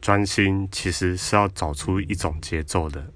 专心其实是要找出一种节奏的。